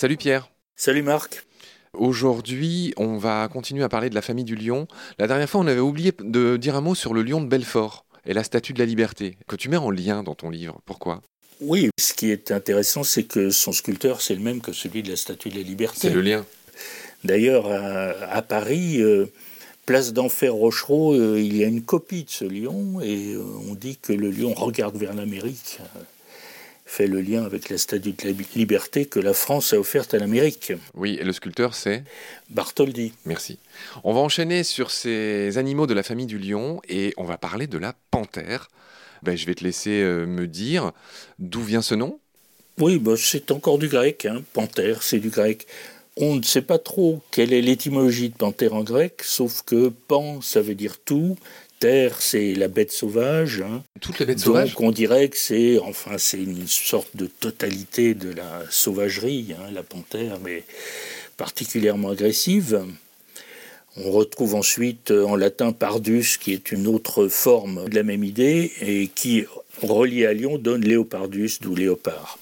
Salut Pierre. Salut Marc. Aujourd'hui, on va continuer à parler de la famille du lion. La dernière fois, on avait oublié de dire un mot sur le lion de Belfort et la statue de la liberté, que tu mets en lien dans ton livre. Pourquoi? Oui, ce qui est intéressant, c'est que son sculpteur, c'est le même que celui de la statue de la liberté. C'est le lien. D'ailleurs, à, Paris, euh, place d'Enfer Rochereau, euh, il y a une copie de ce lion et euh, on dit que le lion regarde vers l'Amérique fait le lien avec la Statue de la Liberté que la France a offerte à l'Amérique. Oui, et le sculpteur c'est Bartholdi. Merci. On va enchaîner sur ces animaux de la famille du lion et on va parler de la panthère. Ben, je vais te laisser euh, me dire d'où vient ce nom. Oui, ben, c'est encore du grec. Hein. Panthère, c'est du grec. On ne sait pas trop quelle est l'étymologie de panthère en grec, sauf que pan, ça veut dire tout, terre, c'est la bête sauvage. Hein. Toutes les bêtes sauvages Donc on dirait que c'est enfin, c'est une sorte de totalité de la sauvagerie, hein, la panthère, mais particulièrement agressive. On retrouve ensuite en latin pardus, qui est une autre forme de la même idée, et qui, relié à Lyon, donne léopardus, d'où léopard.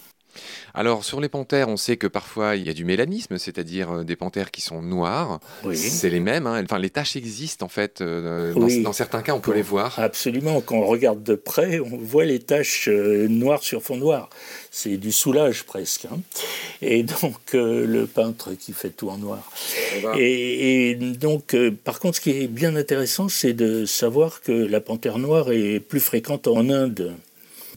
Alors sur les panthères, on sait que parfois il y a du mélanisme, c'est-à-dire euh, des panthères qui sont noires. C'est les mêmes. Hein. Enfin, les taches existent en fait. Euh, dans, certains cas, on peut les voir. Absolument. Quand on regarde de près, on voit les taches euh, noires sur fond noir. C'est du soulage presque. Hein. Et donc le peintre qui fait tout en noir. Et, et, donc, par contre, ce qui est bien intéressant, c'est de savoir que la panthère noire est plus fréquente en Inde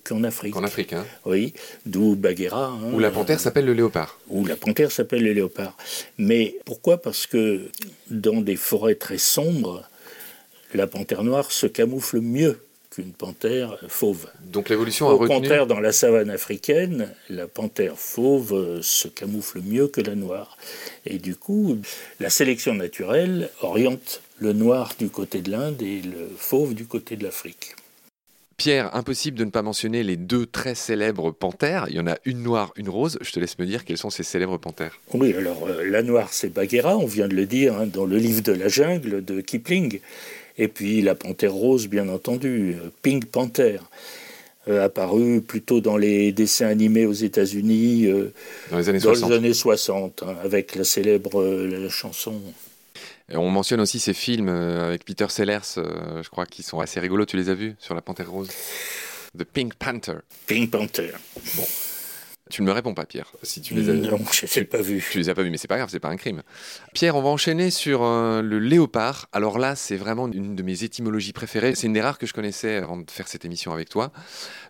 qu'en Afrique. En Afrique, hein Oui, d'où Bagheera. Hein. Où la panthère s'appelle le léopard. Où la panthère s'appelle le léopard. Mais pourquoi? Parce que dans des forêts très sombres, la panthère noire se camoufle mieux qu'une panthère fauve. Donc l'évolution a Au contraire, dans la savane africaine, la panthère fauve se camoufle mieux que la noire. Et du coup, la sélection naturelle oriente le noir du côté de l'Inde et le fauve du côté de l'Afrique. Pierre, impossible de ne pas mentionner les deux très célèbres panthères. Il y en a une noire, une rose. Je te laisse me dire quelles sont ces célèbres panthères. Oui, alors euh, la noire, c'est Bagheera, on vient de le dire, hein, dans le livre de la jungle de Kipling. Et puis la panthère rose, bien entendu, euh, Pink Panther, euh, apparu plutôt dans les dessins animés aux États-Unis dans les années 60, années 60 hein, avec la célèbre chanson on mentionne aussi ces films euh, avec Peter Sellers, euh, je crois, qui sont assez rigolos. Tu les as vus sur la Panthère Rose? The Pink Panther. Pink Panther. Bon. Tu ne me réponds pas, Pierre, si tu les as Non, je ne les ai pas vus. Tu les as pas vus, mais c'est pas grave, c'est pas un crime. Pierre, on va enchaîner sur euh, le léopard. Alors là, c'est vraiment une de mes étymologies préférées. C'est une des rares que je connaissais avant de faire cette émission avec toi.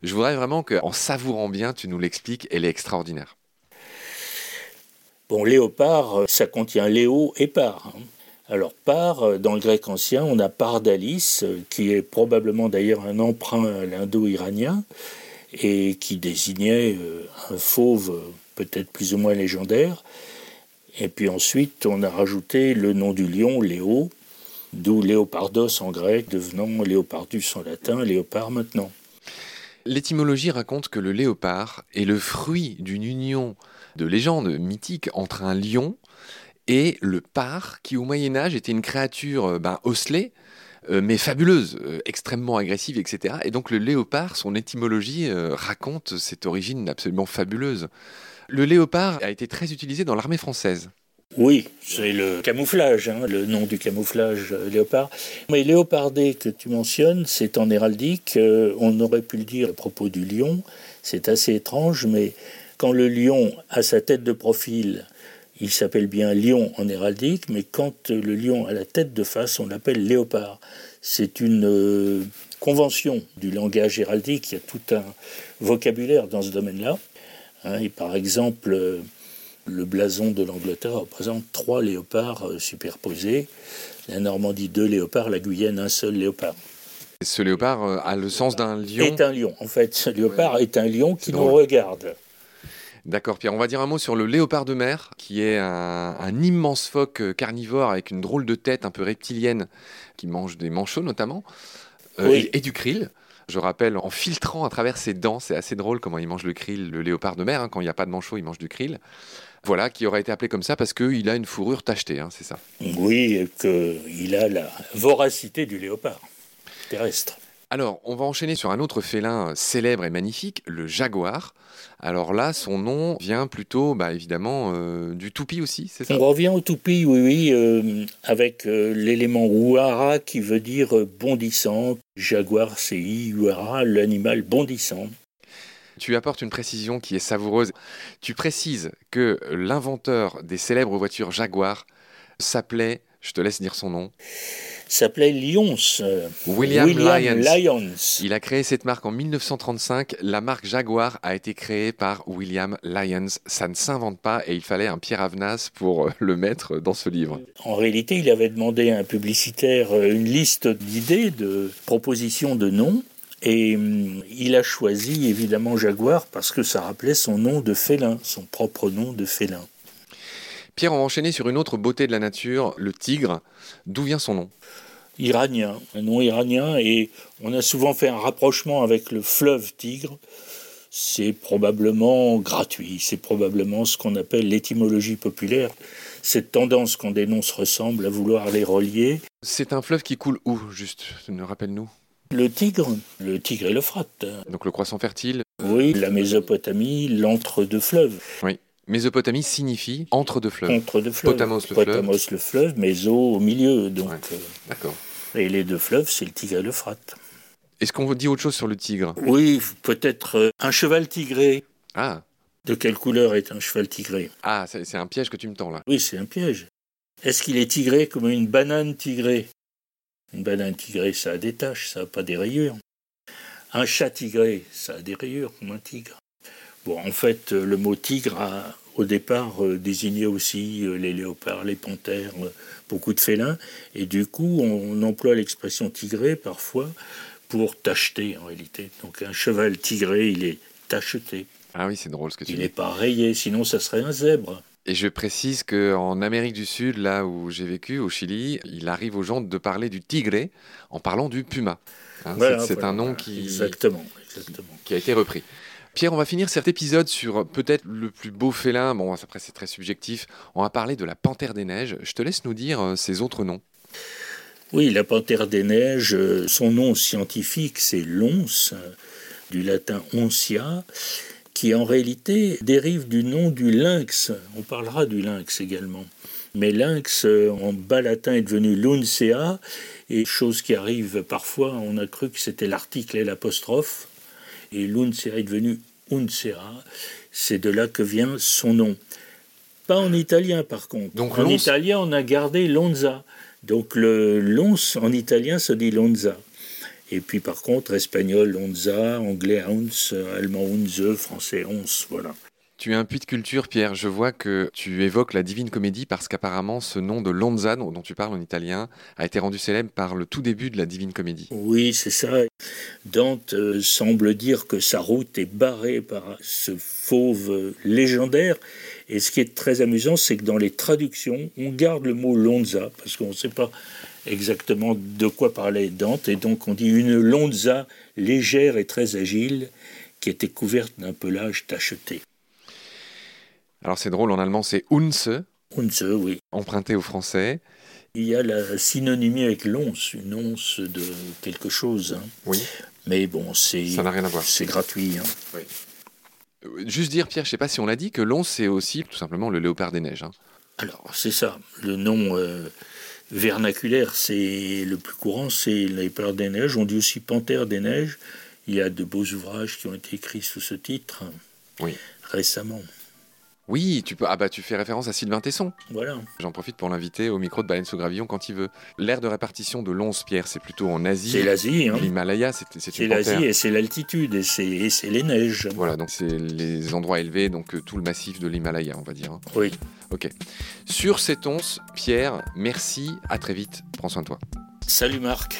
Je voudrais vraiment qu'en savourant bien, tu nous l'expliques. Elle est extraordinaire. Bon, léopard, ça contient léo et par. Hein. Alors par, euh, dans le grec ancien, on a pardalis, euh, qui est probablement d'ailleurs un emprunt à l'indo-iranien, et qui désignait euh, un fauve peut-être plus ou moins légendaire. Et puis ensuite, on a rajouté le nom du lion, Léo, d'où Léopardos en grec, devenant Léopardus en latin, léopard maintenant. L'étymologie raconte que le léopard est le fruit d'une union de légendes mythiques entre un lion et le par, qui au Moyen Âge était une créature euh, ben, osselée, euh, mais fabuleuse, euh, extrêmement agressive, etc. Et donc le léopard, son étymologie raconte cette origine absolument fabuleuse. Le léopard a été très utilisé dans l'armée française. Oui, c'est le camouflage, hein, le nom du camouflage léopard. Mais léopardé que tu mentionnes, c'est en héraldique. on aurait pu le dire à propos du lion. C'est assez étrange, mais quand le lion a sa tête de profil, il s'appelle bien lion en héraldique, mais quand le lion a la tête de face, on l'appelle léopard. C'est une euh, convention du langage héraldique, il y a tout un vocabulaire dans ce domaine-là. Hein, et par exemple, euh, le blason de l'Angleterre représente trois léopards euh, superposés. La Normandie, deux léopards, la Guyane, un seul léopard. Ce léopard a le sens d'un lion? Est un lion. En fait, ce léopard est un lion qui nous regarde. D'accord, Pierre. On va dire un mot sur le léopard de mer, qui est un, immense phoque euh, carnivore avec une drôle de tête un peu reptilienne, qui mange des manchots notamment, euh, et, du krill. Je rappelle, en filtrant à travers ses dents, c'est assez drôle comment il mange le krill, le léopard de mer. Hein. quand il n'y a pas de manchot, il mange du krill. Voilà, qui aurait été appelé comme ça parce qu'il a une fourrure tachetée, hein, c'est ça Oui, qu'il a la voracité du léopard terrestre. Alors, on va enchaîner sur un autre félin célèbre et magnifique, le jaguar. Alors là, son nom vient plutôt, bah, évidemment, euh, du toupie aussi, c'est ça? On revient au toupie, oui, oui, euh, avec euh, l'élément ouara qui veut dire euh, bondissant. Jaguar, c'est iuara, l'animal bondissant. Tu apportes une précision qui est savoureuse. Tu précises que l'inventeur des célèbres voitures Jaguar s'appelait, je te laisse dire son nom, S'appelait Lyons. euh, William, Lyons. Lyons. Il a créé cette marque en 1935. La marque Jaguar a été créée par William Lyons. Ça ne s'invente pas et il fallait un Pierre Avenas pour euh, le mettre dans ce livre. En réalité, il avait demandé à un publicitaire euh, une liste d'idées, de propositions de noms. Et hum, il a choisi évidemment Jaguar parce que ça rappelait son nom de félin, son propre nom de félin. Pierre, on va enchaîner sur une autre beauté de la nature, le tigre. D'où vient son nom Iranien, un nom iranien, et on a souvent fait un rapprochement avec le fleuve Tigre. C'est probablement gratuit, c'est probablement ce qu'on appelle l'étymologie populaire, cette tendance noms se ressemblent à vouloir les relier. C'est un fleuve qui coule où, juste Ne rappelle-nous? Le Tigre, le Tigre et l'Euphrate. Donc le croissant fertile? Oui, la Mésopotamie, l'entre-deux fleuves. Mésopotamie signifie entre deux fleuves. Entre deux fleuves. Potamos, le fleuve. Potamos, le fleuve, Méso au milieu. Donc, Ouais. euh, D'accord. et les deux fleuves, c'est le Tigre et l'Euphrate. Est-ce qu'on vous dit autre chose sur le tigre? Oui, peut-être euh, un cheval tigré. Ah, De quelle couleur est un cheval tigré? Ah c'est c'est un piège que tu me tends là. Oui, c'est un piège. Est-ce qu'il est tigré comme une banane tigrée? Une banane tigrée, ça a des taches, ça n'a pas des rayures. Un chat tigré, ça a des rayures comme un tigre. Bon, en fait, euh, le mot tigre a au départ euh, désigné aussi euh, les léopards, les panthères, beaucoup de félins. Et du coup, on emploie l'expression tigré parfois pour tacheter en réalité. Donc un cheval tigré, il est tacheté. Ah oui, c'est drôle ce que tu Il dis. n'est pas rayé, sinon ça serait un zèbre. Et je précise qu'en Amérique du Sud, là où j'ai vécu, au Chili, il arrive aux gens de parler du tigre en parlant du puma. Hein, Voilà, c'est voilà, un nom voilà. qui, Exactement, exactement. qui a été repris. Pierre, on va finir cet épisode sur peut-être le plus beau félin. Bon, après, c'est très subjectif. On va parler de la panthère des neiges. Je te laisse nous dire euh, ses autres noms. Oui, la panthère des neiges, euh, son nom scientifique, c'est l'ons, euh, du latin oncia, qui en réalité dérive du nom du lynx. On parlera du lynx également. Mais lynx, en bas latin, est devenu luncea, et chose qui arrive parfois, on a cru que c'était l'article et l'apostrophe, et luncea est devenu uncea. C'est de là que vient son nom. Pas en italien, par contre. Donc, en italien, on a gardé lonza. Donc le lons en italien se dit lonza. Et puis par contre, espagnol lonza, anglais ounce, allemand unze, français once, voilà. Tu es un puits de culture, Pierre. Je vois que tu évoques la Divine Comédie parce qu'apparemment, ce nom de Lonza, dont tu parles en italien, a été rendu célèbre par le tout début de la Divine Comédie. Oui, c'est ça. Dante euh, semble dire que sa route est barrée par ce fauve euh, légendaire. Et ce qui est très amusant, c'est que dans les traductions, on garde le mot lonza, parce qu'on ne sait pas exactement de quoi parlait Dante. Et donc on dit une lonza légère et très agile, qui était couverte d'un pelage tacheté. Alors c'est drôle, en allemand c'est Unze, Unze, oui. emprunté au français. Il y a la synonymie avec l'once, une once de quelque chose. hein. Oui. Mais bon, c'est Ça n'a rien à voir. c'est gratuit. hein. Euh, Juste dire, Pierre, je sais pas si on l'a dit, que l'once c'est aussi tout simplement le léopard des neiges. hein. Alors, c'est ça. Le nom euh, vernaculaire, c'est le plus courant, c'est léopard des neiges. On dit aussi panthère des neiges. Il y a de beaux ouvrages qui ont été écrits sous ce titre Oui. récemment. Oui, tu peux. Ah bah tu fais référence à Sylvain Tesson. Voilà. J'en profite pour l'inviter au micro de Baleine sous Gravillon quand il veut. L'aire de répartition de l'once, Pierre, c'est plutôt en Asie. C'est l'Asie, hein. L'Himalaya, c'est c'est C'est une panthère. l'Asie et c'est l'altitude et c'est et c'est les neiges. Voilà, donc c'est les endroits élevés, donc euh, tout le massif de l'Himalaya, on va dire. hein. Oui. Ok. Sur cette once, Pierre, merci, à très vite, prends soin de toi. Salut Marc.